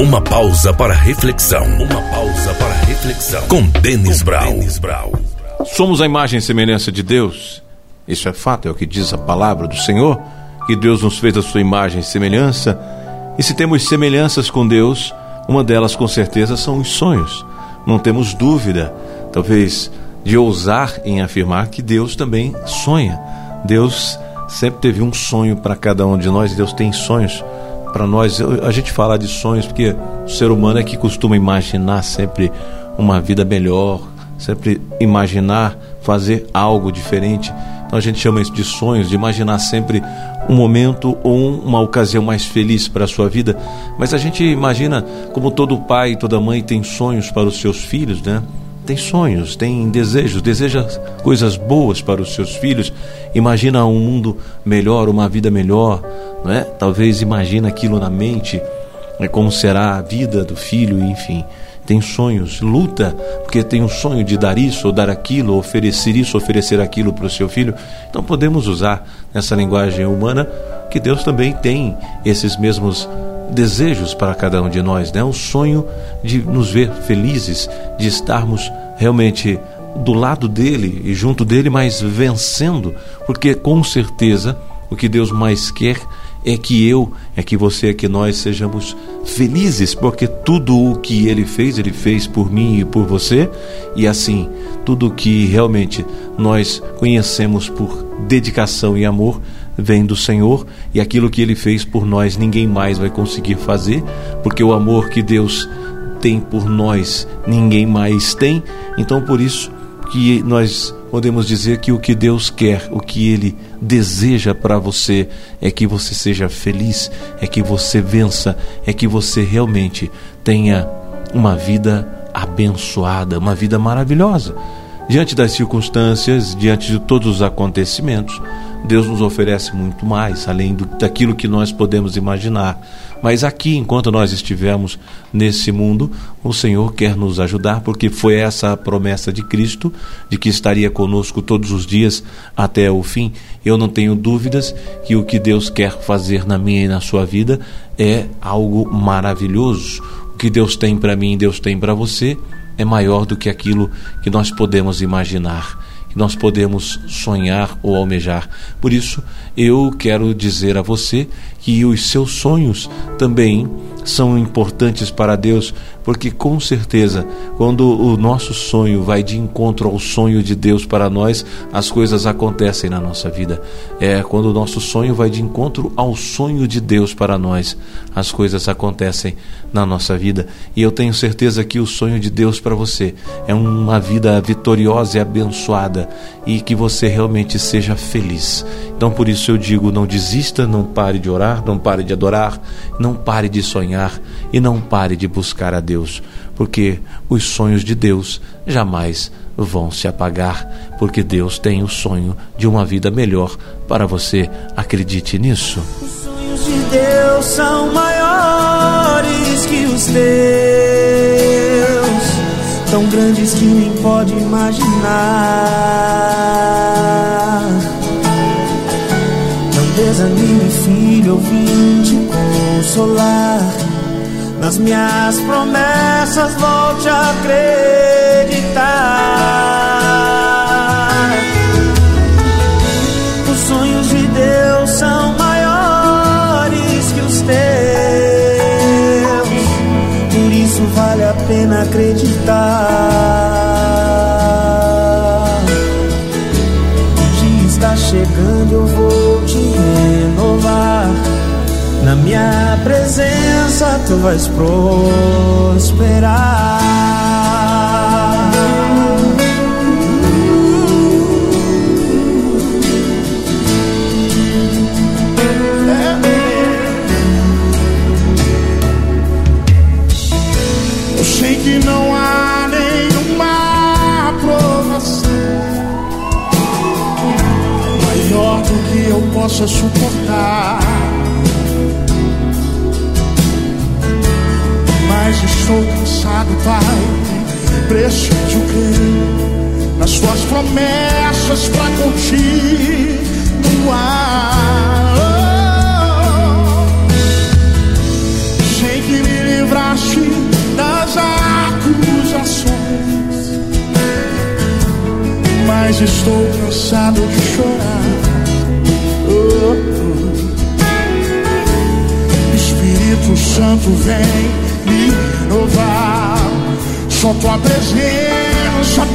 Uma pausa para reflexão. Uma pausa para reflexão. Com Denis Brown. Brown. Somos a imagem e semelhança de Deus. Isso é fato, é o que diz a palavra do Senhor, que Deus nos fez a sua imagem e semelhança. E se temos semelhanças com Deus, uma delas com certeza são os sonhos. Não temos dúvida, talvez, de ousar em afirmar que Deus também sonha. Deus sempre teve um sonho para cada um de nós, Deus tem sonhos para nós. A gente fala de sonhos porque o ser humano é que costuma imaginar sempre uma vida melhor, sempre imaginar fazer algo diferente. Então a gente chama isso de sonhos, de imaginar sempre um momento ou uma ocasião mais feliz para a sua vida. Mas a gente imagina como todo pai e toda mãe tem sonhos para os seus filhos, né? Tem sonhos, tem desejos, deseja coisas boas para os seus filhos, imagina um mundo melhor, uma vida melhor, não é? Talvez imagina aquilo na mente, né? como será a vida do filho, enfim tem sonhos, luta, porque tem um sonho de dar isso ou dar aquilo, oferecer isso, oferecer aquilo para o seu filho. Então podemos usar nessa linguagem humana que Deus também tem esses mesmos desejos para cada um de nós, né? O sonho de nos ver felizes, de estarmos realmente do lado dele e junto dele, mas vencendo, porque com certeza o que Deus mais quer é que eu, é que você, é que nós sejamos felizes, porque tudo o que ele fez, ele fez por mim e por você, e assim, tudo o que realmente nós conhecemos por dedicação e amor vem do Senhor, e aquilo que ele fez por nós ninguém mais vai conseguir fazer, porque o amor que Deus tem por nós ninguém mais tem, então por isso que nós podemos dizer que o que Deus quer, o que Ele deseja para você é que você seja feliz, é que você vença, é que você realmente tenha uma vida abençoada, uma vida maravilhosa. Diante das circunstâncias, diante de todos os acontecimentos, Deus nos oferece muito mais, além do, daquilo que nós podemos imaginar. Mas aqui, enquanto nós estivermos nesse mundo, o Senhor quer nos ajudar, porque foi essa a promessa de Cristo, de que estaria conosco todos os dias até o fim. Eu não tenho dúvidas que o que Deus quer fazer na minha e na sua vida é algo maravilhoso. O que Deus tem para mim, Deus tem para você, é maior do que aquilo que nós podemos imaginar que nós podemos sonhar ou almejar. Por isso, eu quero dizer a você que os seus sonhos também são importantes para Deus, porque com certeza, quando o nosso sonho vai de encontro ao sonho de Deus para nós, as coisas acontecem na nossa vida. É quando o nosso sonho vai de encontro ao sonho de Deus para nós, as coisas acontecem na nossa vida. E eu tenho certeza que o sonho de Deus para você é uma vida vitoriosa e abençoada e que você realmente seja feliz. Então por isso eu digo, não desista, não pare de orar, não pare de adorar, não pare de sonhar e não pare de buscar a Deus, porque os sonhos de Deus jamais vão se apagar, porque Deus tem o sonho de uma vida melhor para você. Acredite nisso. Os sonhos de Deus são maiores que os teus, tão grandes que nem pode imaginar. Desanime, filho, eu vim te consolar. Nas minhas promessas, volte a acreditar. Os sonhos de Deus são maiores que os teus. Por isso vale a pena acreditar. O dia está chegando, eu vou te renovar. Na minha presença tu vais prosperar. Possa suportar. Mas estou cansado, Pai. Preciso crer nas Suas promessas para continuar. Sei que me livraste das acusações. Mas estou cansado de chorar. Santo vem me renovar. Só tua presença.